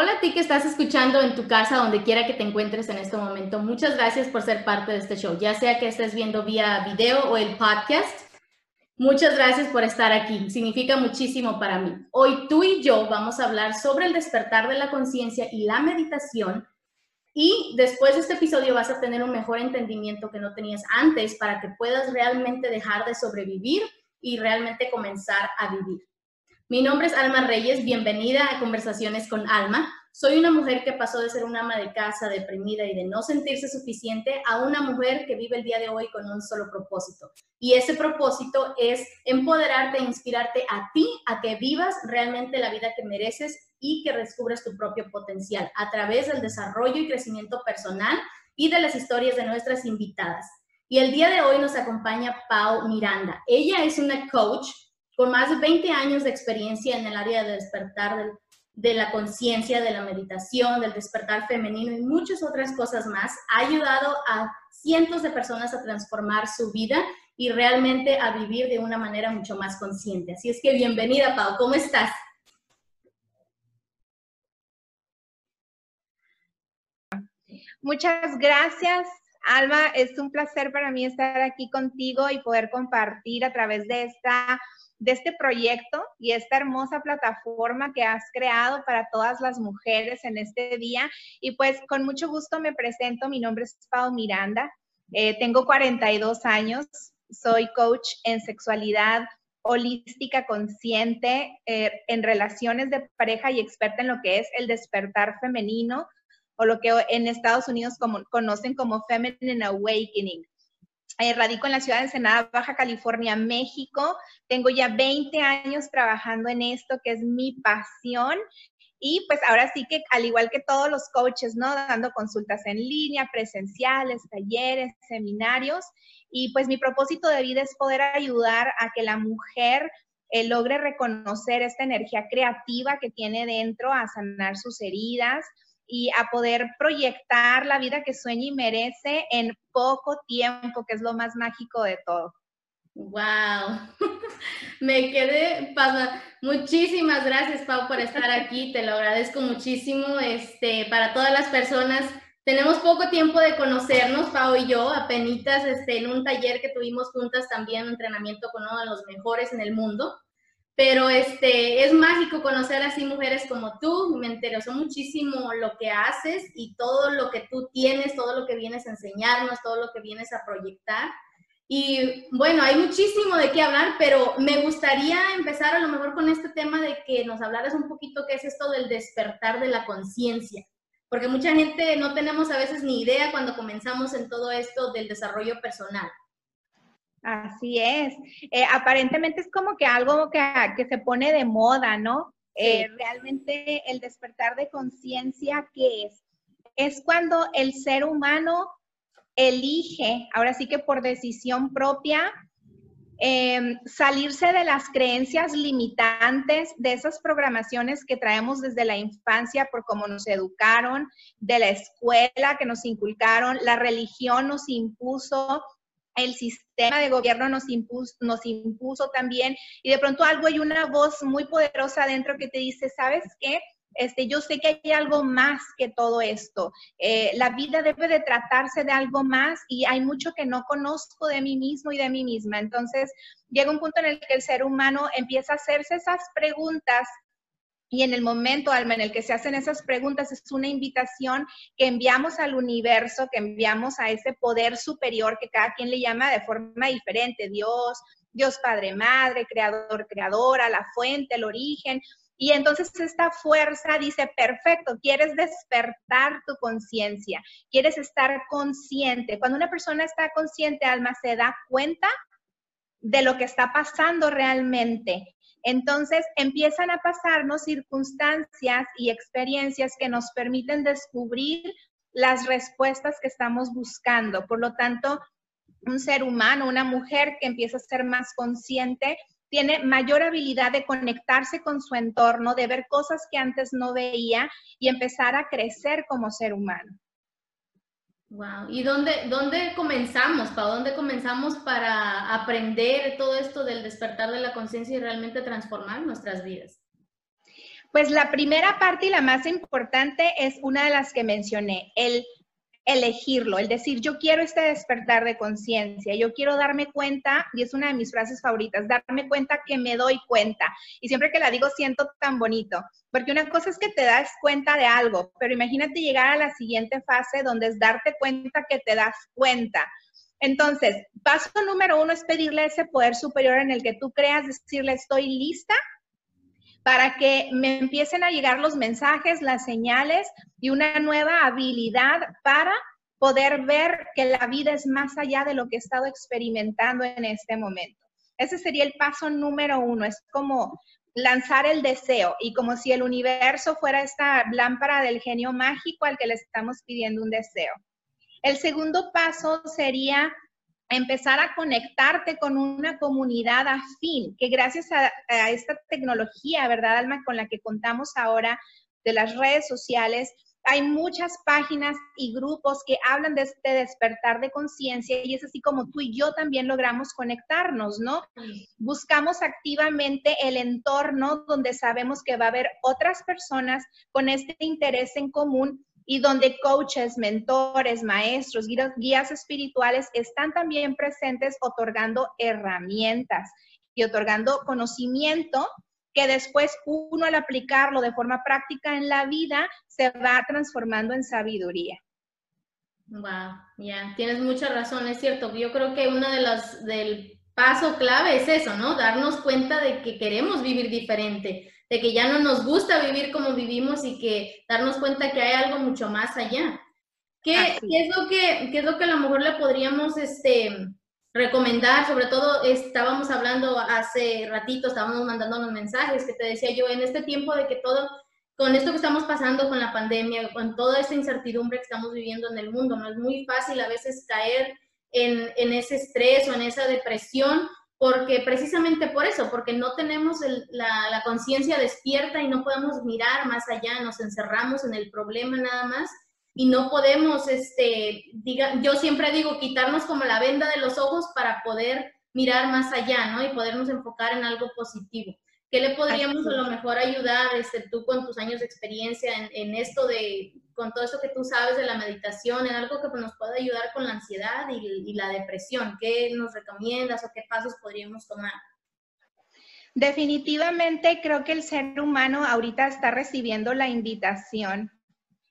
Hola a ti que estás escuchando en tu casa, donde quiera que te encuentres en este momento. Muchas gracias por ser parte de este show, ya sea que estés viendo vía video o el podcast. Muchas gracias por estar aquí. Significa muchísimo para mí. Hoy tú y yo vamos a hablar sobre el despertar de la conciencia y la meditación. Y después de este episodio vas a tener un mejor entendimiento que no tenías antes para que puedas realmente dejar de sobrevivir y realmente comenzar a vivir. Mi nombre es Alma Reyes, bienvenida a Conversaciones con Alma. Soy una mujer que pasó de ser una ama de casa deprimida y de no sentirse suficiente a una mujer que vive el día de hoy con un solo propósito. Y ese propósito es empoderarte e inspirarte a ti a que vivas realmente la vida que mereces y que descubras tu propio potencial a través del desarrollo y crecimiento personal y de las historias de nuestras invitadas. Y el día de hoy nos acompaña Pau Miranda. Ella es una coach con más de 20 años de experiencia en el área de despertar de la conciencia, de la meditación, del despertar femenino y muchas otras cosas más, ha ayudado a cientos de personas a transformar su vida y realmente a vivir de una manera mucho más consciente. Así es que bienvenida, Pau, ¿cómo estás? Muchas gracias, Alma. Es un placer para mí estar aquí contigo y poder compartir a través de esta de este proyecto y esta hermosa plataforma que has creado para todas las mujeres en este día. Y pues con mucho gusto me presento, mi nombre es Pau Miranda, eh, tengo 42 años, soy coach en sexualidad holística consciente, eh, en relaciones de pareja y experta en lo que es el despertar femenino o lo que en Estados Unidos como, conocen como Feminine Awakening. Eh, radico en la ciudad de Ensenada, Baja California, México. Tengo ya 20 años trabajando en esto, que es mi pasión. Y pues ahora sí que, al igual que todos los coaches, ¿no? Dando consultas en línea, presenciales, talleres, seminarios. Y pues mi propósito de vida es poder ayudar a que la mujer eh, logre reconocer esta energía creativa que tiene dentro, a sanar sus heridas, y a poder proyectar la vida que sueña y merece en poco tiempo, que es lo más mágico de todo. Wow, me quedé pasada. Muchísimas gracias, Pau, por estar aquí. Te lo agradezco muchísimo. Este, para todas las personas, tenemos poco tiempo de conocernos, Pau y yo, apenas este, en un taller que tuvimos juntas también, un entrenamiento con uno de los mejores en el mundo pero este, es mágico conocer así mujeres como tú, me interesó muchísimo lo que haces y todo lo que tú tienes, todo lo que vienes a enseñarnos, todo lo que vienes a proyectar. Y bueno, hay muchísimo de qué hablar, pero me gustaría empezar a lo mejor con este tema de que nos hablaras un poquito qué es esto del despertar de la conciencia, porque mucha gente no tenemos a veces ni idea cuando comenzamos en todo esto del desarrollo personal. Así es. Eh, aparentemente es como que algo que, que, se pone de moda, ¿no? Eh, realmente el despertar de conciencia, ¿qué es? Es cuando el ser humano elige, ahora sí que por decisión propia, em, salirse de las creencias limitantes, de esas programaciones que traemos desde la infancia por cómo nos educaron, de la escuela que nos inculcaron, la religión nos impuso, el sistema de gobierno nos impuso, nos impuso también y de pronto algo hay una voz muy poderosa dentro que te dice, ¿sabes qué? Este, yo sé que hay algo más que todo esto. Eh, la vida debe de tratarse de algo más y hay mucho que no conozco de mí mismo y de mí misma. Entonces, llega un punto en el que el ser humano empieza a hacerse esas preguntas y en el momento, Alma, en el que se hacen esas preguntas, es una invitación que enviamos al universo, que enviamos a ese poder superior que cada quien le llama de forma diferente, Dios, Dios Padre Madre, Creador, Creadora, la fuente, el origen. Y entonces esta fuerza dice, perfecto, quieres despertar tu conciencia, quieres estar consciente. Cuando una persona está consciente, alma, se da cuenta de lo que está pasando realmente. Entonces empiezan a pasarnos circunstancias y experiencias que nos permiten descubrir las respuestas que estamos buscando. Por lo tanto, un ser humano, una mujer que empieza a ser más consciente, tiene mayor habilidad de conectarse con su entorno, de ver cosas que antes no veía y empezar a crecer como ser humano. Wow. ¿Y dónde, dónde comenzamos? ¿Para dónde comenzamos para aprender todo esto del despertar de la conciencia y realmente transformar nuestras vidas? Pues la primera parte y la más importante es una de las que mencioné, el elegirlo, el decir, yo quiero este despertar de conciencia, yo quiero darme cuenta, y es una de mis frases favoritas, darme cuenta que me doy cuenta. Y siempre que la digo siento tan bonito, porque una cosa es que te das cuenta de algo, pero imagínate llegar a la siguiente fase donde es darte cuenta que te das cuenta. Entonces, paso número uno es pedirle ese poder superior en el que tú creas, decirle, estoy lista para que me empiecen a llegar los mensajes, las señales y una nueva habilidad para poder ver que la vida es más allá de lo que he estado experimentando en este momento. Ese sería el paso número uno, es como lanzar el deseo y como si el universo fuera esta lámpara del genio mágico al que le estamos pidiendo un deseo. El segundo paso sería empezar a conectarte con una comunidad afín, que gracias a, esta tecnología, ¿verdad, Alma, con la que contamos ahora de las redes sociales, hay muchas páginas y grupos que hablan de este despertar de conciencia y es así como tú y yo también logramos conectarnos, ¿no? Buscamos activamente el entorno donde sabemos que va a haber otras personas con este interés en común y donde coaches, mentores, maestros, guías, espirituales están también presentes otorgando herramientas y otorgando conocimiento que después uno al aplicarlo de forma práctica en la vida se va transformando en sabiduría. Wow, ya, tienes mucha razón, es cierto. Yo creo que uno de los del paso clave es eso, ¿no? Darnos cuenta de que queremos vivir diferente, de que ya no nos gusta vivir como vivimos y que darnos cuenta que hay algo mucho más allá. ¿Qué, es, lo que, qué es lo que a lo mejor le podríamos este, recomendar? Sobre todo estábamos hablando hace ratito, estábamos mandando unos mensajes que te decía yo, en este tiempo de que todo, con esto que estamos pasando con la pandemia, con toda esta incertidumbre que estamos viviendo en el mundo, no es muy fácil a veces caer en, ese estrés o en esa depresión porque precisamente por eso, porque no tenemos la, conciencia despierta y no podemos mirar más allá, nos encerramos en el problema nada más y no podemos, este, diga, yo siempre digo, quitarnos como la venda de los ojos para poder mirar más allá, ¿no? Y podernos enfocar en algo positivo. ¿Qué le podríamos a lo mejor ayudar, este, tú con tus años de experiencia en, en esto de, con todo esto que tú sabes de la meditación, en algo que nos pueda ayudar con la ansiedad y, la depresión? ¿Qué nos recomiendas o qué pasos podríamos tomar? Definitivamente creo que el ser humano ahorita está recibiendo la invitación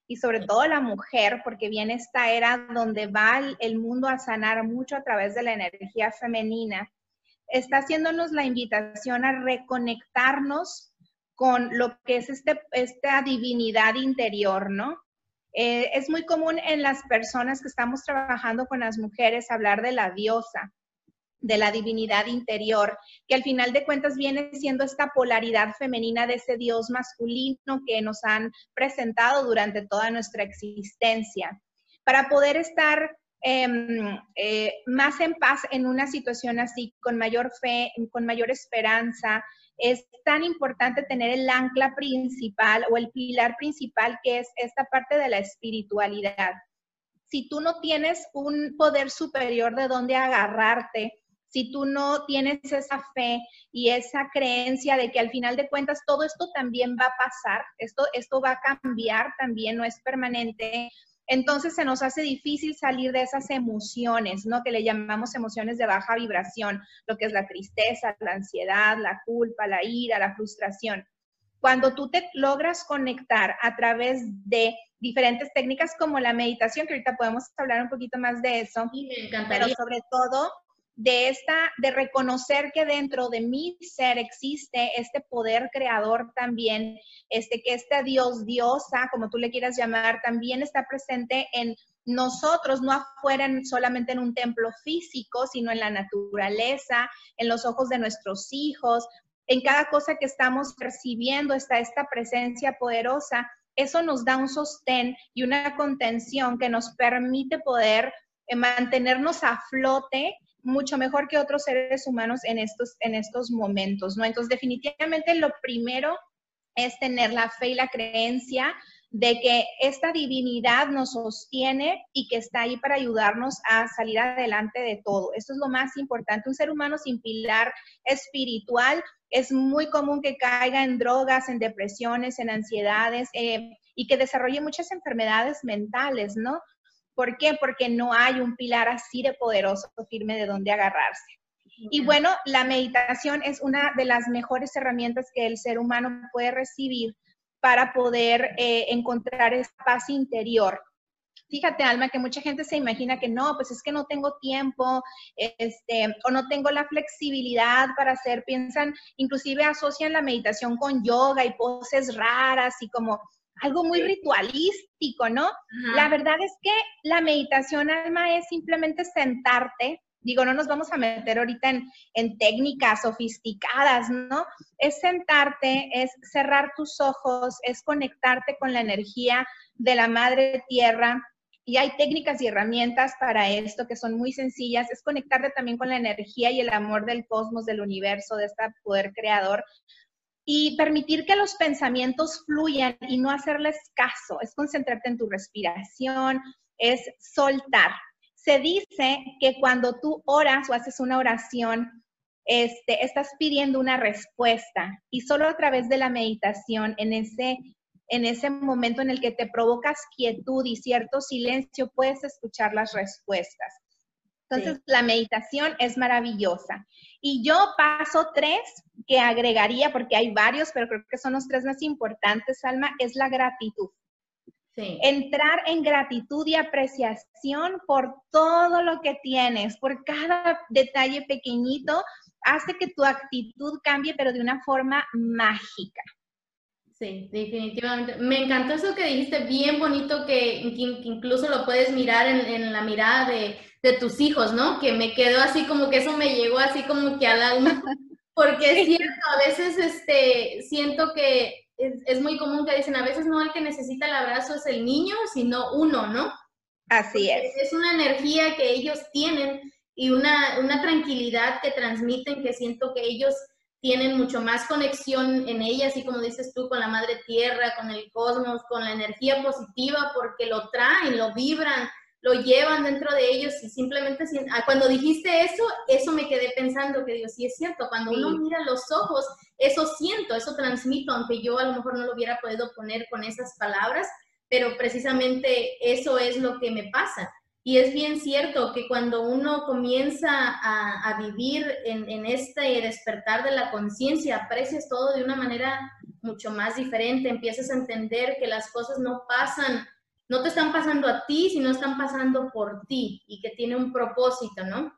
y sobre todo la mujer, porque viene esta era donde va el mundo a sanar mucho a través de la energía femenina está haciéndonos la invitación a reconectarnos con lo que es este, esta divinidad interior, ¿no? Eh, es muy común en las personas que estamos trabajando con las mujeres hablar de la diosa, de la divinidad interior, que al final de cuentas viene siendo esta polaridad femenina de ese Dios masculino que nos han presentado durante toda nuestra existencia. Para poder estar Em, eh, más en paz en una situación así, con mayor fe, con mayor esperanza. Es tan importante tener el ancla principal o el pilar principal que es esta parte de la espiritualidad. Si tú no tienes un poder superior de donde agarrarte, si tú no tienes esa fe y esa creencia de que al final de cuentas todo esto también va a pasar, esto, esto va a cambiar también, no es permanente, entonces se nos hace difícil salir de esas emociones, ¿no? Que le llamamos emociones de baja vibración, lo que es la tristeza, la ansiedad, la culpa, la ira, la frustración. Cuando tú te logras conectar a través de diferentes técnicas como la meditación, que ahorita podemos hablar un poquito más de eso, pero sobre todo de esta, de reconocer que dentro de mi ser existe este poder creador también, este, que este Dios, diosa, como tú le quieras llamar, también está presente en nosotros, no afuera solamente en un templo físico, sino en la naturaleza, en los ojos de nuestros hijos, en cada cosa que estamos percibiendo está esta presencia poderosa. Eso nos da un sostén y una contención que nos permite poder eh, mantenernos a flote mucho mejor que otros seres humanos en estos, en estos momentos, ¿no? Entonces, definitivamente lo primero es tener la fe y la creencia de que esta divinidad nos sostiene y que está ahí para ayudarnos a salir adelante de todo. Esto es lo más importante. Un ser humano sin pilar espiritual es muy común que caiga en drogas, en depresiones, en ansiedades eh, y que desarrolle muchas enfermedades mentales, ¿no? ¿Por qué? Porque no hay un pilar así de poderoso, firme de donde agarrarse. Y bueno, la meditación es una de las mejores herramientas que el ser humano puede recibir para poder eh, encontrar esa paz interior. Fíjate, Alma, que mucha gente se imagina que no, pues es que no tengo tiempo, este, o no tengo la flexibilidad para hacer, piensan, inclusive asocian la meditación con yoga y poses raras y como, algo muy ritualístico, ¿no? La verdad es que la meditación, alma, es simplemente sentarte. Digo, no nos vamos a meter ahorita en, en técnicas sofisticadas, ¿no? Es sentarte, es cerrar tus ojos, es conectarte con la energía de la madre tierra, y hay técnicas y herramientas para esto que son muy sencillas. Es conectarte también con la energía y el amor del cosmos, del universo, de este poder creador y permitir que los pensamientos fluyan y no hacerles caso, es concentrarte en tu respiración, es soltar. Se dice que cuando tú oras o haces una oración, este, estás pidiendo una respuesta y solo a través de la meditación, en ese, en ese momento en el que te provocas quietud y cierto silencio, puedes escuchar las respuestas. Entonces, la meditación es maravillosa. Y yo paso tres que agregaría, porque hay varios, pero creo que son los tres más importantes, Alma, es la gratitud. Entrar en gratitud y apreciación por todo lo que tienes, por cada detalle pequeñito, hace que tu actitud cambie, pero de una forma mágica. Sí, definitivamente. Me encantó eso que dijiste, bien bonito, que, incluso lo puedes mirar en la mirada de, de tus hijos, ¿no? Que me quedó así como que eso me llegó así como que al alma, porque es cierto, a veces este, siento que es, muy común que dicen, a veces no el que necesita el abrazo es el niño, sino uno, ¿no? Así es. Es una energía que ellos tienen y una, una tranquilidad que transmiten que siento que ellos tienen mucho más conexión en ella, así como dices tú, con la madre tierra, con el cosmos, con la energía positiva, porque lo traen, lo vibran, lo llevan dentro de ellos y simplemente ah, cuando dijiste eso, eso me quedé pensando que digo, sí es cierto, cuando uno mira los ojos, eso siento, eso transmito, aunque yo a lo mejor no lo hubiera podido poner con esas palabras, pero precisamente eso es lo que me pasa. Y es bien cierto que cuando uno comienza a, vivir en, en, este despertar de la conciencia, aprecias todo de una manera mucho más diferente, empiezas a entender que las cosas no pasan no te están pasando a ti, sino están pasando por ti y que tiene un propósito, ¿no?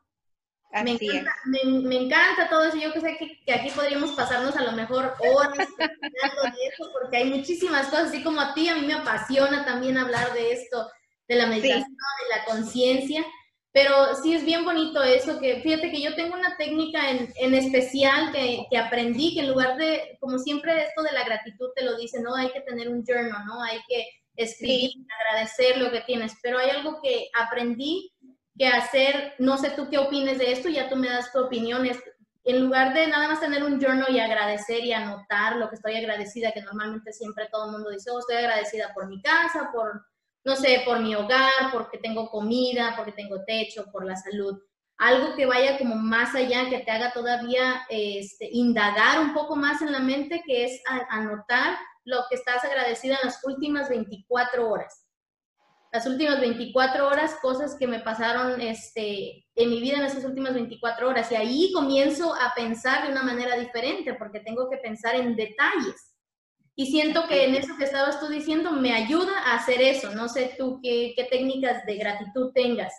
Me encanta, me, encanta, todo eso. Yo que sé que, aquí podríamos pasarnos a lo mejor horas de eso, porque hay muchísimas cosas, así como a ti, a mí me apasiona también hablar de esto, de la meditación, de la conciencia. Pero sí es bien bonito eso, que fíjate que yo tengo una técnica en, en especial que, que, aprendí, que en lugar de, como siempre esto de la gratitud te lo dice, ¿no? Hay que tener un journal, ¿no? Hay que escribir, agradecer lo que tienes, pero hay algo que aprendí que hacer, no sé tú qué opines de esto, ya tú me das tu opinión, en lugar de nada más tener un journal y agradecer y anotar lo que estoy agradecida, que normalmente siempre todo el mundo dice, oh, estoy agradecida por mi casa, por, no sé, por mi hogar, porque tengo comida, porque tengo techo, por la salud. Algo que vaya como más allá, que te haga todavía este, indagar un poco más en la mente, que es anotar lo que estás agradecida en las últimas 24 horas. Las últimas 24 horas, cosas que me pasaron este, en mi vida en esas últimas 24 horas. Y ahí comienzo a pensar de una manera diferente, porque tengo que pensar en detalles. Y siento que en eso que estabas tú diciendo me ayuda a hacer eso. No sé tú qué, técnicas de gratitud tengas.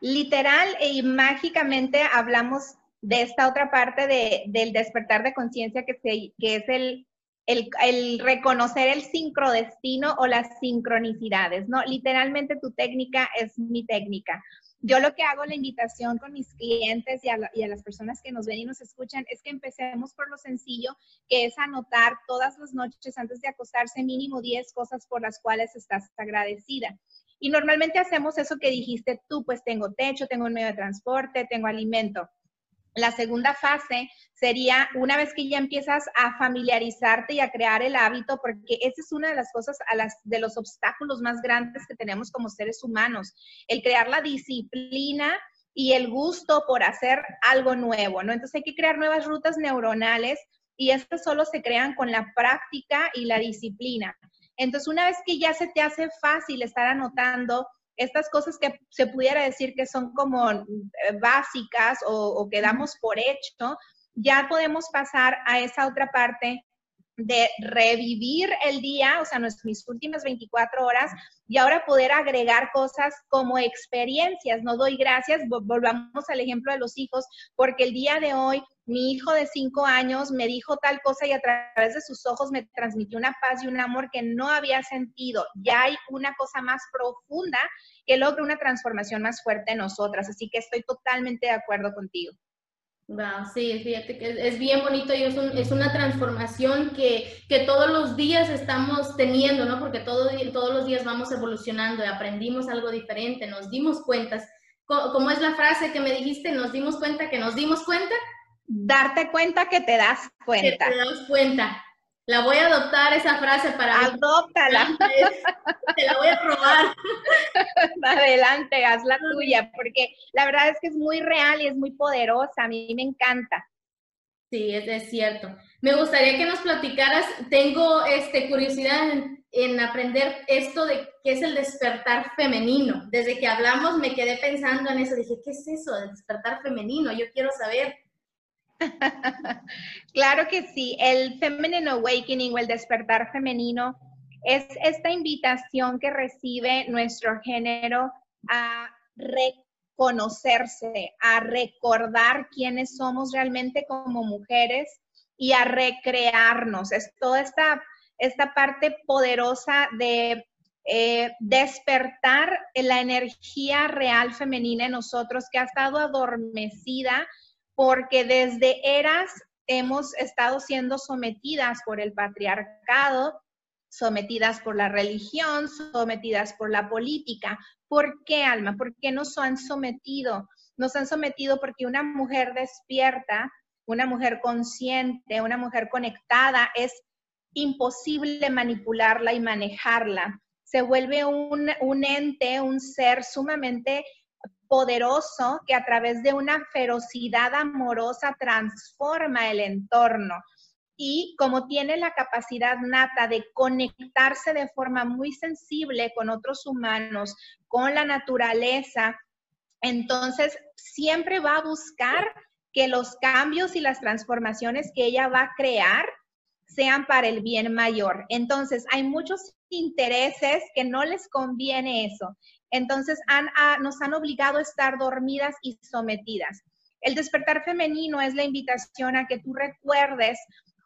literal y mágicamente hablamos de esta otra parte de, del despertar de conciencia que, que es el, el, reconocer el sincrodestino o las sincronicidades, ¿no? Literalmente tu técnica es mi técnica. Yo lo que hago la invitación con mis clientes y a, y a, las personas que nos ven y nos escuchan es que empecemos por lo sencillo, que es anotar todas las noches antes de acostarse mínimo 10 cosas por las cuales estás agradecida. Y normalmente hacemos eso que dijiste tú, pues tengo techo, tengo un medio de transporte, tengo alimento. La segunda fase sería una vez que ya empiezas a familiarizarte y a crear el hábito, porque esa es una de las cosas, de los obstáculos más grandes que tenemos como seres humanos, el crear la disciplina y el gusto por hacer algo nuevo, ¿no? Entonces hay que crear nuevas rutas neuronales y estas solo se crean con la práctica y la disciplina. Entonces, una vez que ya se te hace fácil estar anotando estas cosas que se pudiera decir que son como eh, básicas o, que damos por hecho, ya podemos pasar a esa otra parte de revivir el día, o sea, mis últimas 24 horas, y ahora poder agregar cosas como experiencias. No doy gracias, volvamos al ejemplo de los hijos, porque el día de hoy mi hijo de 5 años me dijo tal cosa y a través de sus ojos me transmitió una paz y un amor que no había sentido. Ya hay una cosa más profunda que logra una transformación más fuerte en nosotras. Así que estoy totalmente de acuerdo contigo. Wow, sí, fíjate que es, bien bonito y es, es una transformación que, que, todos los días estamos teniendo, ¿no? Porque todo, todos los días vamos evolucionando y aprendimos algo diferente, nos dimos cuentas. ¿Cómo es la frase que me dijiste? Nos dimos cuenta que nos dimos cuenta. Darte cuenta que te das cuenta. Que te das cuenta. La voy a adoptar esa frase para... Adóptala. Te la voy a probar. Adelante, haz la tuya, porque la verdad es que es muy real y es muy poderosa. A mí me encanta. Sí, es, es cierto. Me gustaría que nos platicaras, tengo este, curiosidad en, en, aprender esto de qué es el despertar femenino. Desde que hablamos me quedé pensando en eso, dije, ¿qué es eso del despertar femenino? Yo quiero saber. claro que sí, el Feminine Awakening o el despertar femenino es esta invitación que recibe nuestro género a reconocerse, a recordar quiénes somos realmente como mujeres y a recrearnos. Es toda esta, esta parte poderosa de eh, despertar la energía real femenina en nosotros que ha estado adormecida porque desde eras hemos estado siendo sometidas por el patriarcado, sometidas por la religión, sometidas por la política. ¿Por qué, Alma? ¿Por qué nos han sometido? Nos han sometido porque una mujer despierta, una mujer consciente, una mujer conectada, es imposible manipularla y manejarla. Se vuelve un, un ente, un ser sumamente poderoso que a través de una ferocidad amorosa transforma el entorno. Y como tiene la capacidad nata de conectarse de forma muy sensible con otros humanos, con la naturaleza, entonces siempre va a buscar que los cambios y las transformaciones que ella va a crear sean para el bien mayor. Entonces, hay muchos intereses que no les conviene eso. Entonces nos han obligado a estar dormidas y sometidas. El despertar femenino es la invitación a que tú recuerdes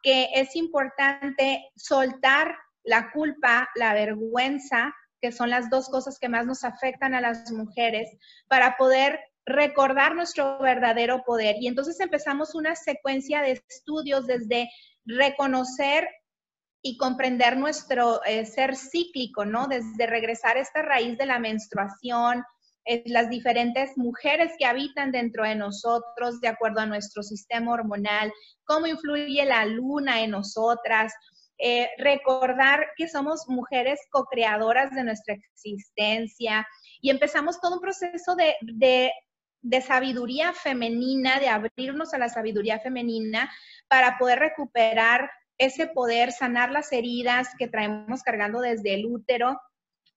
que es importante soltar la culpa, la vergüenza, que son las dos cosas que más nos afectan a las mujeres, para poder recordar nuestro verdadero poder. Y entonces empezamos una secuencia de estudios desde reconocer y comprender nuestro eh, ser cíclico, ¿no? Desde regresar a esta raíz de la menstruación, eh, las diferentes mujeres que habitan dentro de nosotros de acuerdo a nuestro sistema hormonal, cómo influye la luna en nosotras, eh, recordar que somos mujeres co-creadoras de nuestra existencia y empezamos todo un proceso de, de, de sabiduría femenina, de abrirnos a la sabiduría femenina para poder recuperar ese poder sanar las heridas que traemos cargando desde el útero,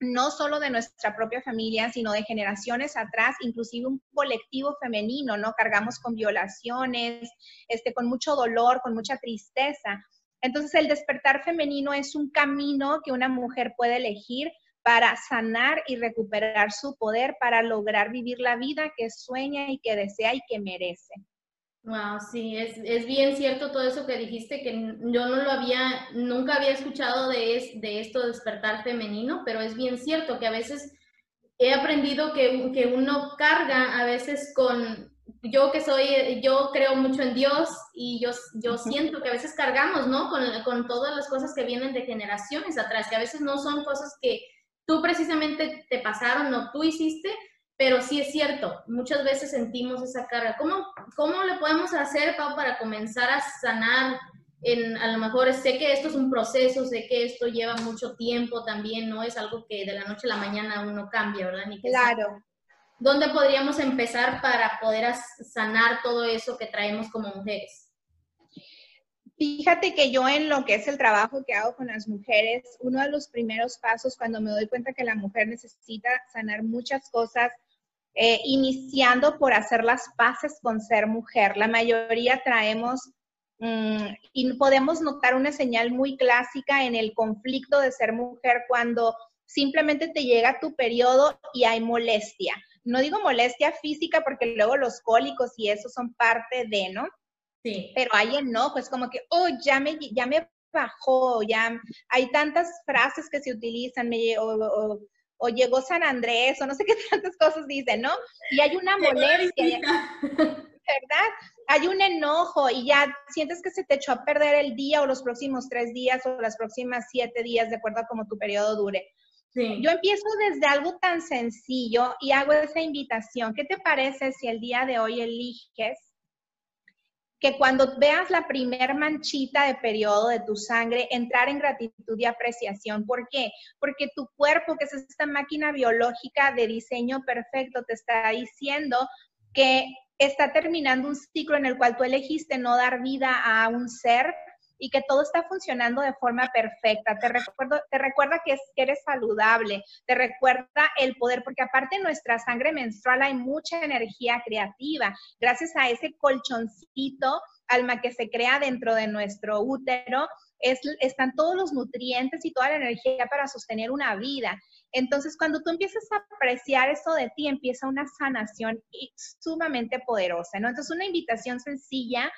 no solo de nuestra propia familia, sino de generaciones atrás, inclusive un colectivo femenino, ¿no? Cargamos con violaciones, este, con mucho dolor, con mucha tristeza. Entonces, el despertar femenino es un camino que una mujer puede elegir para sanar y recuperar su poder para lograr vivir la vida que sueña y que desea y que merece. Wow, sí, es, es, bien cierto todo eso que dijiste, que yo no lo había, nunca había escuchado de, de esto despertar femenino, pero es bien cierto que a veces he aprendido que, que uno carga a veces con, yo que soy, yo creo mucho en Dios y yo, yo siento que a veces cargamos, ¿no? Con, con todas las cosas que vienen de generaciones atrás, que a veces no son cosas que tú precisamente te pasaron o tú hiciste, pero sí es cierto, muchas veces sentimos esa carga. ¿Cómo, cómo le podemos hacer, Pau, para comenzar a sanar? En, a lo mejor sé que esto es un proceso, sé que esto lleva mucho tiempo también, no es algo que de la noche a la mañana uno cambia, ¿verdad? Ni claro. ¿Dónde podríamos empezar para poder sanar todo eso que traemos como mujeres? Fíjate que yo en lo que es el trabajo que hago con las mujeres, uno de los primeros pasos cuando me doy cuenta que la mujer necesita sanar muchas cosas, eh, iniciando por hacer las paces con ser mujer. La mayoría traemos mm, y podemos notar una señal muy clásica en el conflicto de ser mujer cuando simplemente te llega tu periodo y hay molestia. No digo molestia física porque luego los cólicos y eso son parte de, ¿no? Sí. Pero hay enojo, es como que, oh, ya me, ya me bajó, ya hay tantas frases que se utilizan, me, o, o llegó San Andrés, o no sé qué tantas cosas dicen, ¿no? Y hay una molestia, ¿verdad? Hay un enojo y ya sientes que se te echó a perder el día o los próximos tres días o las próximas siete días, de acuerdo a cómo tu periodo dure. Sí. Yo empiezo desde algo tan sencillo y hago esa invitación. ¿Qué te parece si el día de hoy eliges que cuando veas la primer manchita de periodo de tu sangre, entrar en gratitud y apreciación. ¿Por qué? Porque tu cuerpo, que es esta máquina biológica de diseño perfecto, te está diciendo que está terminando un ciclo en el cual tú elegiste no dar vida a un ser y que todo está funcionando de forma perfecta. Te, recuerdo, te recuerda que, eres saludable, te recuerda el poder, porque aparte en nuestra sangre menstrual hay mucha energía creativa. Gracias a ese colchoncito, alma que se crea dentro de nuestro útero, es, están todos los nutrientes y toda la energía para sostener una vida. Entonces, cuando tú empiezas a apreciar eso de ti, empieza una sanación sumamente poderosa, ¿no? Entonces, una invitación sencilla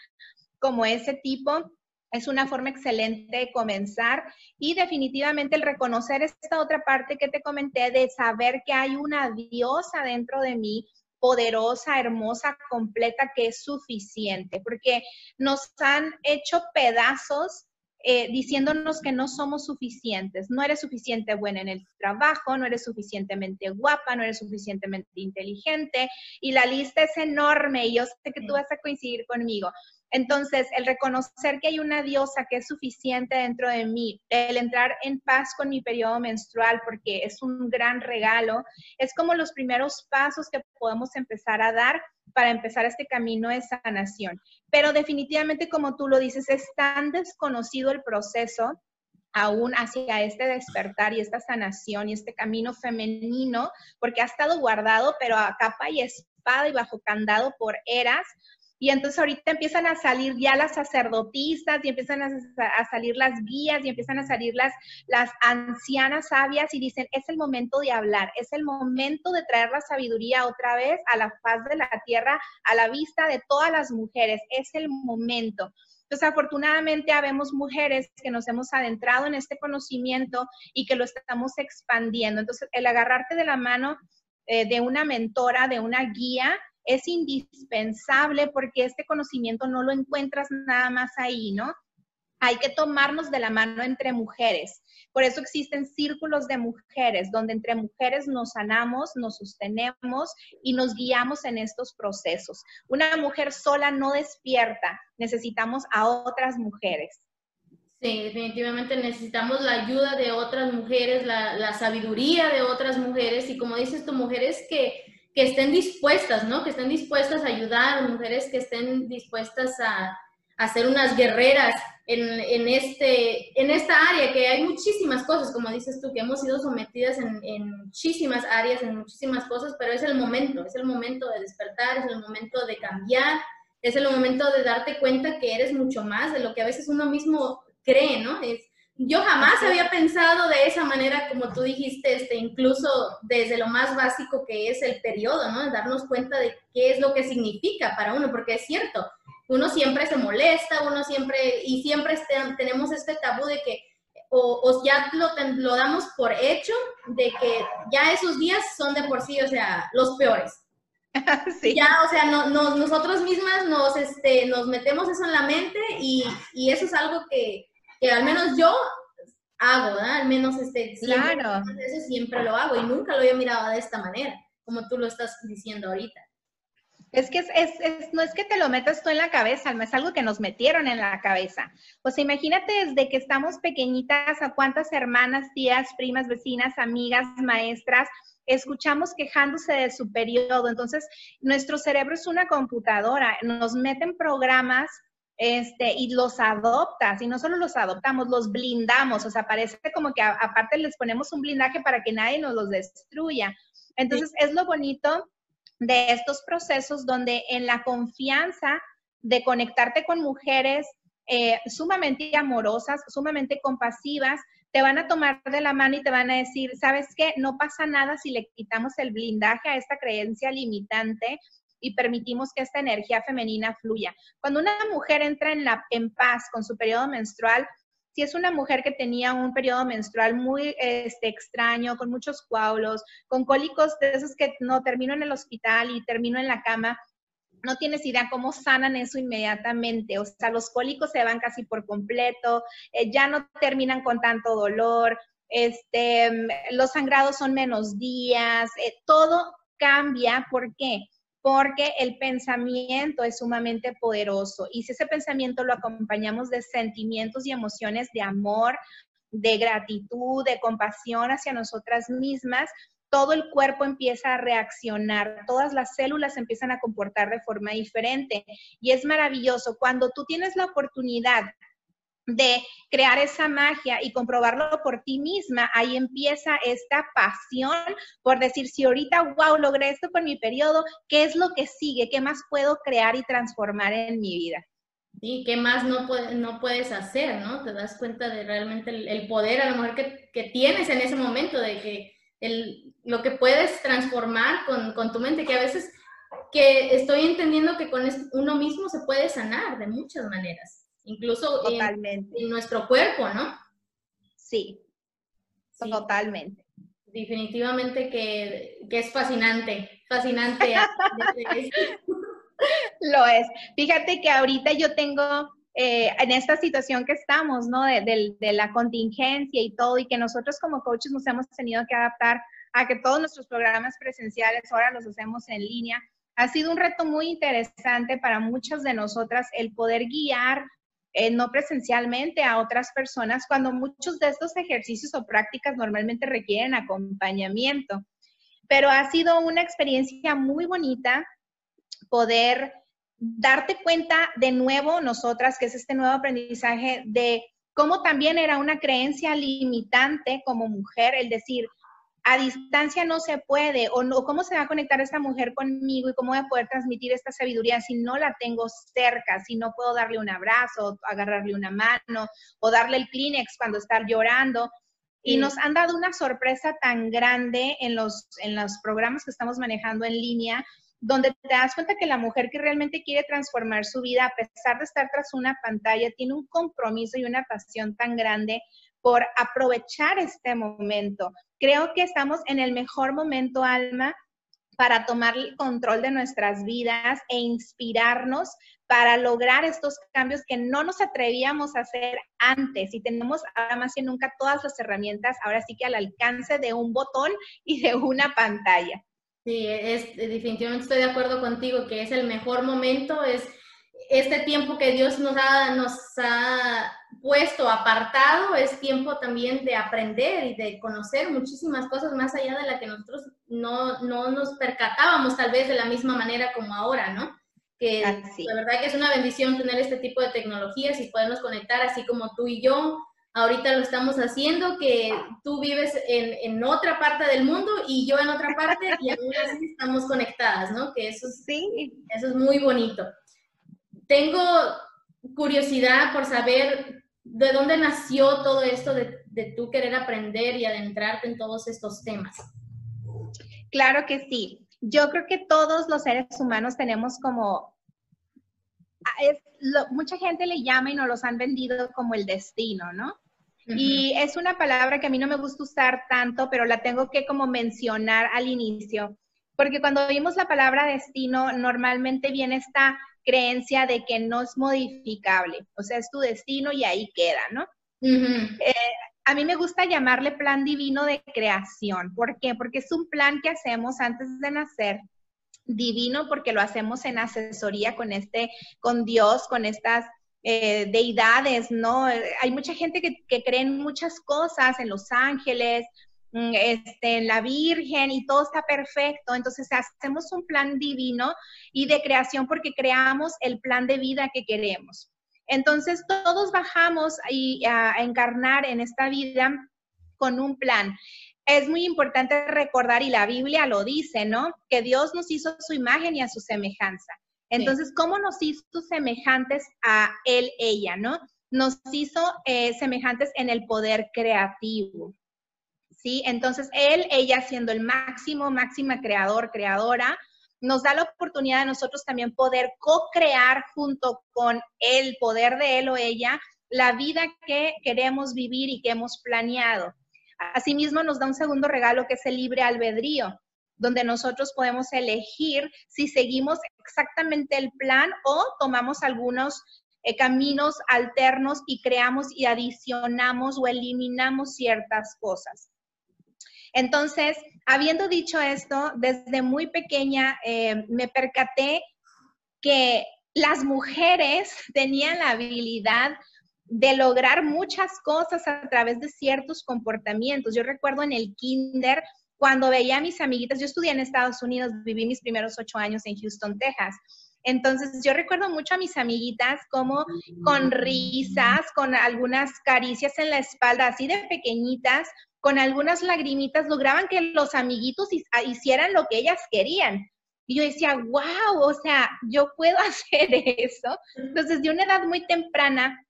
como ese tipo es una forma excelente de comenzar y definitivamente el reconocer esta otra parte que te comenté de saber que hay una diosa dentro de mí poderosa, hermosa, completa, que es suficiente, porque nos han hecho pedazos eh, diciéndonos que no somos suficientes. No eres suficiente buena en el trabajo, no eres suficientemente guapa, no eres suficientemente inteligente y la lista es enorme y yo sé que tú vas a coincidir conmigo. Entonces, el reconocer que hay una diosa que es suficiente dentro de mí, el entrar en paz con mi periodo menstrual, porque es un gran regalo, es como los primeros pasos que podemos empezar a dar para empezar este camino de sanación. Pero definitivamente, como tú lo dices, es tan desconocido el proceso aún hacia este despertar y esta sanación y este camino femenino, porque ha estado guardado, pero a capa y espada y bajo candado por eras, y entonces ahorita empiezan a salir ya las sacerdotisas y empiezan a, salir las guías y empiezan a salir las, las ancianas sabias y dicen, es el momento de hablar, es el momento de traer la sabiduría otra vez a la faz de la tierra, a la vista de todas las mujeres, es el momento. Entonces, afortunadamente, habemos mujeres que nos hemos adentrado en este conocimiento y que lo estamos expandiendo. Entonces, el agarrarte de la mano eh, de una mentora, de una guía, es indispensable porque este conocimiento no lo encuentras nada más ahí, ¿no? Hay que tomarnos de la mano entre mujeres. Por eso existen círculos de mujeres, donde entre mujeres nos sanamos, nos sostenemos y nos guiamos en estos procesos. Una mujer sola no despierta, necesitamos a otras mujeres. Sí, definitivamente necesitamos la ayuda de otras mujeres, la, sabiduría de otras mujeres y como dices tú, mujeres que que estén dispuestas, ¿no? Que estén dispuestas a ayudar, mujeres que estén dispuestas a, a ser unas guerreras en, en, este, en esta área, que hay muchísimas cosas, como dices tú, que hemos sido sometidas en, en, muchísimas áreas, en muchísimas cosas, pero es el momento, es el momento de despertar, es el momento de cambiar, es el momento de darte cuenta que eres mucho más de lo que a veces uno mismo cree, ¿no? Es, yo jamás había pensado de esa manera, como tú dijiste, este, incluso desde lo más básico que es el periodo, ¿no? Darnos cuenta de qué es lo que significa para uno, porque es cierto, uno siempre se molesta, uno siempre, y siempre este, tenemos este tabú de que, o, ya lo, lo, damos por hecho, de que ya esos días son de por sí, o sea, los peores. Sí. Ya, o sea, no, nosotros mismas nos, este, nos metemos eso en la mente y, y eso es algo que que al menos yo hago, ¿verdad? Al menos este, claro. eso siempre lo hago y nunca lo había mirado de esta manera, como tú lo estás diciendo ahorita. Es que es, es, no es que te lo metas tú en la cabeza, es algo que nos metieron en la cabeza. Pues imagínate desde que estamos pequeñitas a cuántas hermanas, tías, primas, vecinas, amigas, maestras, escuchamos quejándose de su periodo. Entonces, nuestro cerebro es una computadora, nos meten programas este, y los adoptas, y no solo los adoptamos, los blindamos, o sea, parece como que aparte les ponemos un blindaje para que nadie nos los destruya. Entonces, es lo bonito de estos procesos donde en la confianza de conectarte con mujeres eh, sumamente amorosas, sumamente compasivas, te van a tomar de la mano y te van a decir, ¿sabes qué? No pasa nada si le quitamos el blindaje a esta creencia limitante y permitimos que esta energía femenina fluya. Cuando una mujer entra en, la, en paz con su periodo menstrual, si es una mujer que tenía un periodo menstrual muy este, extraño, con muchos coágulos, con cólicos de esos que no termino en el hospital y termino en la cama, no tienes idea cómo sanan eso inmediatamente. O sea, los cólicos se van casi por completo, eh, ya no terminan con tanto dolor, este, los sangrados son menos días, eh, todo cambia. ¿Por qué? Porque el pensamiento es sumamente poderoso. Y si ese pensamiento lo acompañamos de sentimientos y emociones de amor, de gratitud, de compasión hacia nosotras mismas, todo el cuerpo empieza a reaccionar, todas las células empiezan a comportar de forma diferente. Y es maravilloso cuando tú tienes la oportunidad de crear esa magia y comprobarlo por ti misma, ahí empieza esta pasión por decir, si ahorita, wow, logré esto con mi periodo, ¿qué es lo que sigue? ¿Qué más puedo crear y transformar en mi vida? Sí, ¿qué más no, no puedes hacer, no? Te das cuenta de realmente el, poder a lo mejor que, que, tienes en ese momento, de que el, lo que puedes transformar con, con tu mente, que a veces que estoy entendiendo que con uno mismo se puede sanar de muchas maneras incluso En, nuestro cuerpo, ¿no? Sí, totalmente. Definitivamente que, es fascinante, fascinante. Lo es. Fíjate que ahorita yo tengo eh, en esta situación que estamos, ¿no? De, de, la contingencia y todo, y que nosotros como coaches nos hemos tenido que adaptar a que todos nuestros programas presenciales ahora los hacemos en línea. Ha sido un reto muy interesante para muchas de nosotras el poder guiar eh, no presencialmente a otras personas cuando muchos de estos ejercicios o prácticas normalmente requieren acompañamiento. Pero ha sido una experiencia muy bonita poder darte cuenta de nuevo, nosotras, que es este nuevo aprendizaje de cómo también era una creencia limitante como mujer, el decir, a distancia no se puede, o no, cómo se va a conectar esta mujer conmigo y cómo voy a poder transmitir esta sabiduría si no la tengo cerca, si no puedo darle un abrazo, agarrarle una mano, o darle el Kleenex cuando está llorando. Y nos han dado una sorpresa tan grande en los, en los programas que estamos manejando en línea, donde te das cuenta que la mujer que realmente quiere transformar su vida, a pesar de estar tras una pantalla, tiene un compromiso y una pasión tan grande por aprovechar este momento. Creo que estamos en el mejor momento, Alma, para tomar el control de nuestras vidas e inspirarnos para lograr estos cambios que no nos atrevíamos a hacer antes y tenemos ahora más que nunca todas las herramientas, ahora sí que al alcance de un botón y de una pantalla. Sí, es, definitivamente estoy de acuerdo contigo que es el mejor momento, es este tiempo que Dios nos ha, nos ha puesto apartado, es tiempo también de aprender y de conocer muchísimas cosas más allá de la que nosotros no, no nos percatábamos tal vez de la misma manera como ahora, ¿no? Que la verdad que es una bendición tener este tipo de tecnologías y podernos conectar así como tú y yo. Ahorita lo estamos haciendo, que tú vives en, en otra parte del mundo y yo en otra parte y aún así estamos conectadas, ¿no? Que eso sí. eso es muy bonito tengo curiosidad por saber ¿De dónde nació todo esto de, de tú querer aprender y adentrarte en todos estos temas? Claro que sí. Yo creo que todos los seres humanos tenemos como, ah, mucha gente le llama y nos los han vendido como el destino, ¿no? Y es una palabra que a mí no me gusta usar tanto, pero la tengo que como mencionar al inicio, porque cuando oímos la palabra destino, normalmente viene esta creencia de que no es modificable, o sea, es tu destino y ahí queda, ¿no? Eh, a mí me gusta llamarle plan divino de creación. ¿Por qué? Porque es un plan que hacemos antes de nacer, divino porque lo hacemos en asesoría con este, con Dios, con estas eh, deidades, ¿no? Hay mucha gente que, que cree en muchas cosas, en los ángeles, este, en la Virgen y todo está perfecto. Entonces hacemos un plan divino y de creación porque creamos el plan de vida que queremos. Entonces todos bajamos a encarnar en esta vida con un plan. Es muy importante recordar, y la Biblia lo dice, ¿no? Que Dios nos hizo su imagen y a su semejanza. Entonces, ¿cómo nos hizo semejantes a Él, ella, ¿no? Nos hizo eh, semejantes en el poder creativo. Entonces, Él, ella siendo el máximo, máxima creador, creadora, nos da la oportunidad de nosotros también poder co-crear junto con el poder de él o ella la vida que queremos vivir y que hemos planeado. Asimismo, nos da un segundo regalo que es el libre albedrío, donde nosotros podemos elegir si seguimos exactamente el plan o tomamos algunos eh, caminos alternos y creamos y adicionamos o eliminamos ciertas cosas. Entonces, habiendo dicho esto, desde muy pequeña eh, me percaté que las mujeres tenían la habilidad de lograr muchas cosas a través de ciertos comportamientos. Yo recuerdo en el kinder, cuando veía a mis amiguitas, yo estudié en Estados Unidos, viví mis primeros ocho años en Houston, Texas. Entonces, yo recuerdo mucho a mis amiguitas como con risas, con algunas caricias en la espalda, así de pequeñitas, con algunas lagrimitas lograban que los amiguitos ah, hicieran lo que ellas querían. Y yo decía, wow, o sea, yo puedo hacer eso. Entonces, de una edad muy temprana,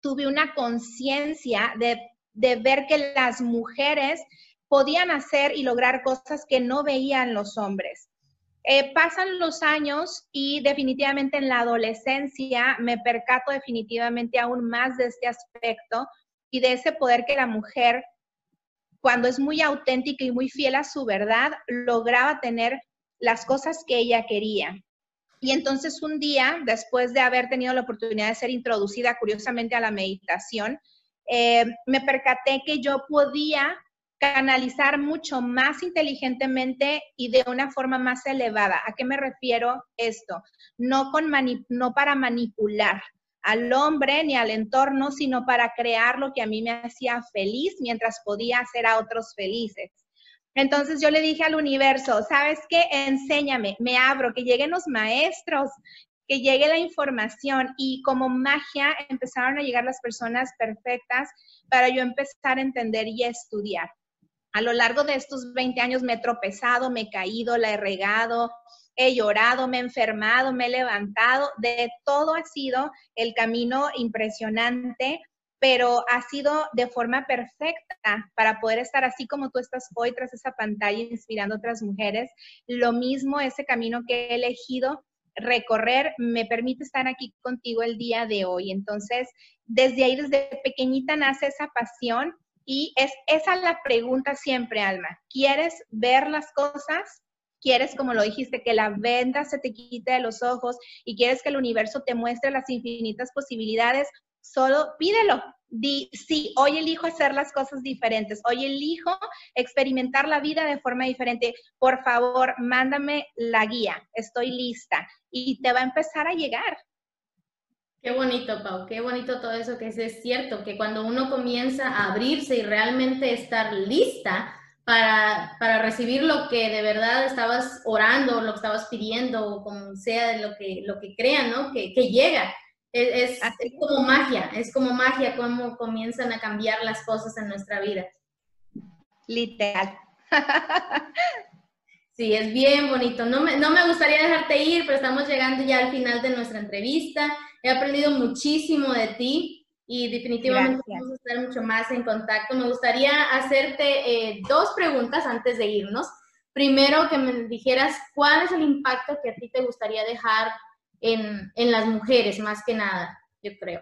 tuve una conciencia de, ver que las mujeres podían hacer y lograr cosas que no veían los hombres. Eh, pasan los años y definitivamente en la adolescencia me percato definitivamente aún más de este aspecto y de ese poder que la mujer cuando es muy auténtica y muy fiel a su verdad, lograba tener las cosas que ella quería. Y entonces un día, después de haber tenido la oportunidad de ser introducida curiosamente a la meditación, eh, me percaté que yo podía canalizar mucho más inteligentemente y de una forma más elevada. ¿A qué me refiero esto? No, para manipular, al hombre ni al entorno, sino para crear lo que a mí me hacía feliz mientras podía hacer a otros felices. Entonces yo le dije al universo, ¿sabes qué? Enséñame, me abro, que lleguen los maestros, que llegue la información y como magia empezaron a llegar las personas perfectas para yo empezar a entender y a estudiar. A lo largo de estos 20 años me he tropezado, me he caído, la he regado, he llorado, me he enfermado, me he levantado, de todo ha sido el camino impresionante, pero ha sido de forma perfecta para poder estar así como tú estás hoy tras esa pantalla inspirando a otras mujeres. Lo mismo, ese camino que he elegido recorrer me permite estar aquí contigo el día de hoy. Entonces, desde ahí, desde pequeñita nace esa pasión y es esa la pregunta siempre, Alma. ¿Quieres ver las cosas? Quieres, como lo dijiste, que la venda se te quite de los ojos y quieres que el universo te muestre las infinitas posibilidades, solo pídelo. Di, sí, hoy elijo hacer las cosas diferentes, hoy elijo experimentar la vida de forma diferente. Por favor, mándame la guía, estoy lista y te va a empezar a llegar. Qué bonito, Pau, qué bonito todo eso que es, es cierto, que cuando uno comienza a abrirse y realmente estar lista, para, recibir lo que de verdad estabas orando, lo que estabas pidiendo, o como sea lo que, lo que crean, ¿no? Que, llega. Es, es, como magia, es como magia cómo comienzan a cambiar las cosas en nuestra vida. Literal. Sí, es bien bonito. No me, no me gustaría dejarte ir, pero estamos llegando ya al final de nuestra entrevista. He aprendido muchísimo de ti. Y definitivamente vamos a estar mucho más en contacto. Me gustaría hacerte eh, dos preguntas antes de irnos. Primero, que me dijeras cuál es el impacto que a ti te gustaría dejar en, en las mujeres, más que nada, yo creo.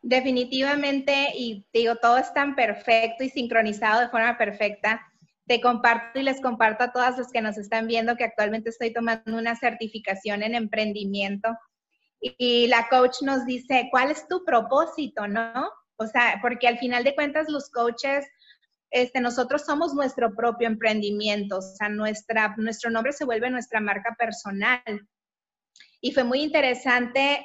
Definitivamente, y digo, todo es tan perfecto y sincronizado de forma perfecta. Te comparto y les comparto a todas los que nos están viendo que actualmente estoy tomando una certificación en emprendimiento y la coach nos dice, ¿cuál es tu propósito, no? O sea, porque al final de cuentas los coaches, este, nosotros somos nuestro propio emprendimiento, o sea, nuestra, nuestro nombre se vuelve nuestra marca personal. Y fue muy interesante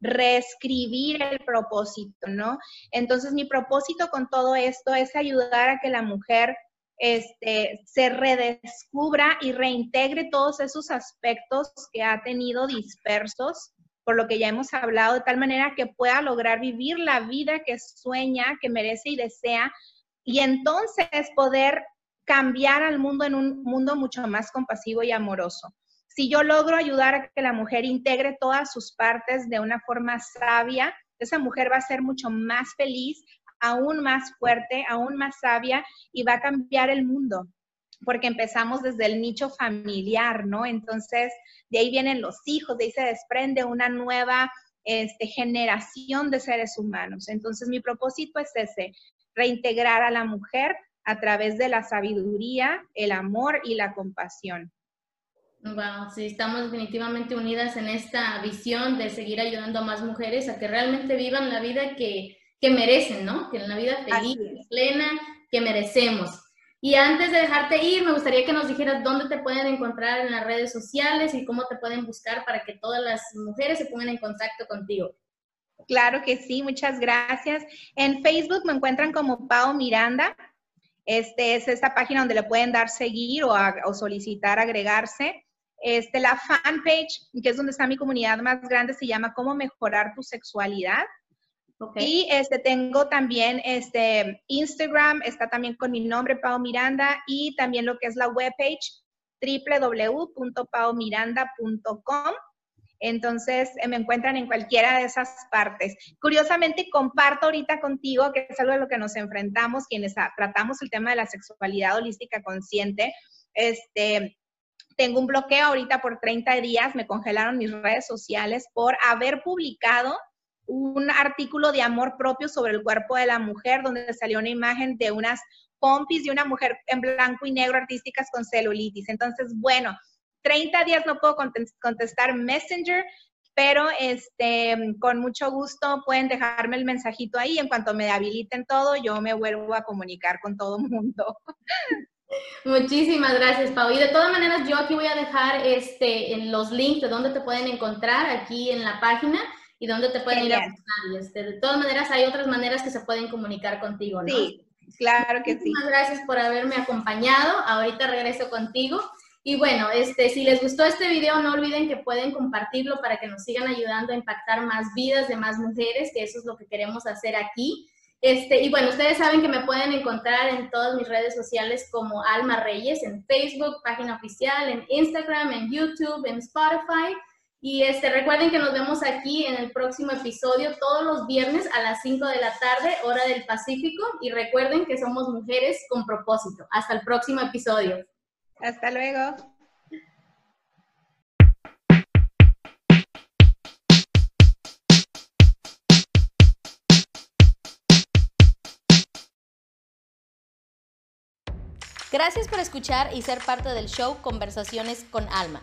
reescribir el propósito, ¿no? Entonces, mi propósito con todo esto es ayudar a que la mujer este, se redescubra y reintegre todos esos aspectos que ha tenido dispersos, por lo que ya hemos hablado, de tal manera que pueda lograr vivir la vida que sueña, que merece y desea, y entonces poder cambiar al mundo en un mundo mucho más compasivo y amoroso. Si yo logro ayudar a que la mujer integre todas sus partes de una forma sabia, esa mujer va a ser mucho más feliz, aún más fuerte, aún más sabia y va a cambiar el mundo porque empezamos desde el nicho familiar, ¿no? Entonces, de ahí vienen los hijos, de ahí se desprende una nueva este, generación de seres humanos. Entonces, mi propósito es ese, reintegrar a la mujer a través de la sabiduría, el amor y la compasión. Wow, sí, estamos definitivamente unidas en esta visión de seguir ayudando a más mujeres a que realmente vivan la vida que, que merecen, ¿no? Que una vida feliz, plena, que merecemos. Y antes de dejarte ir, me gustaría que nos dijeras dónde te pueden encontrar en las redes sociales y cómo te pueden buscar para que todas las mujeres se pongan en contacto contigo. Claro que sí, muchas gracias. En Facebook me encuentran como Pau Miranda. Este es esta página donde le pueden dar seguir o, o solicitar agregarse. Este, la fanpage, que es donde está mi comunidad más grande, se llama Cómo mejorar tu sexualidad. Y este, tengo también este, Instagram, está también con mi nombre, Pau Miranda, y también lo que es la webpage www.paumiranda.com. Entonces, eh, me encuentran en cualquiera de esas partes. Curiosamente, comparto ahorita contigo, que es algo de lo que nos enfrentamos, quienes tratamos el tema de la sexualidad holística consciente. Este, tengo un bloqueo ahorita por 30 días, me congelaron mis redes sociales por haber publicado un artículo de amor propio sobre el cuerpo de la mujer, donde salió una imagen de unas pompis de una mujer en blanco y negro artísticas con celulitis. Entonces, bueno, 30 días no puedo contestar Messenger, pero este, con mucho gusto pueden dejarme el mensajito ahí. En cuanto me habiliten todo, yo me vuelvo a comunicar con todo el mundo. Muchísimas gracias, Pau. Y de todas maneras, yo aquí voy a dejar este, en los links de dónde te pueden encontrar aquí en la página y dónde te pueden ir a buscar. Este, de todas maneras, hay otras maneras que se pueden comunicar contigo, ¿no? Sí, claro que sí. Muchas gracias por haberme acompañado. Ahorita regreso contigo. Y bueno, este, si les gustó este video, no olviden que pueden compartirlo para que nos sigan ayudando a impactar más vidas de más mujeres, que eso es lo que queremos hacer aquí. Este, y bueno, ustedes saben que me pueden encontrar en todas mis redes sociales como Alma Reyes, en Facebook, página oficial, en Instagram, en YouTube, en Spotify. Y este, recuerden que nos vemos aquí en el próximo episodio todos los viernes a las 5 de la tarde, hora del Pacífico. Y recuerden que somos mujeres con propósito. Hasta el próximo episodio. Hasta luego. Gracias por escuchar y ser parte del show Conversaciones con Alma.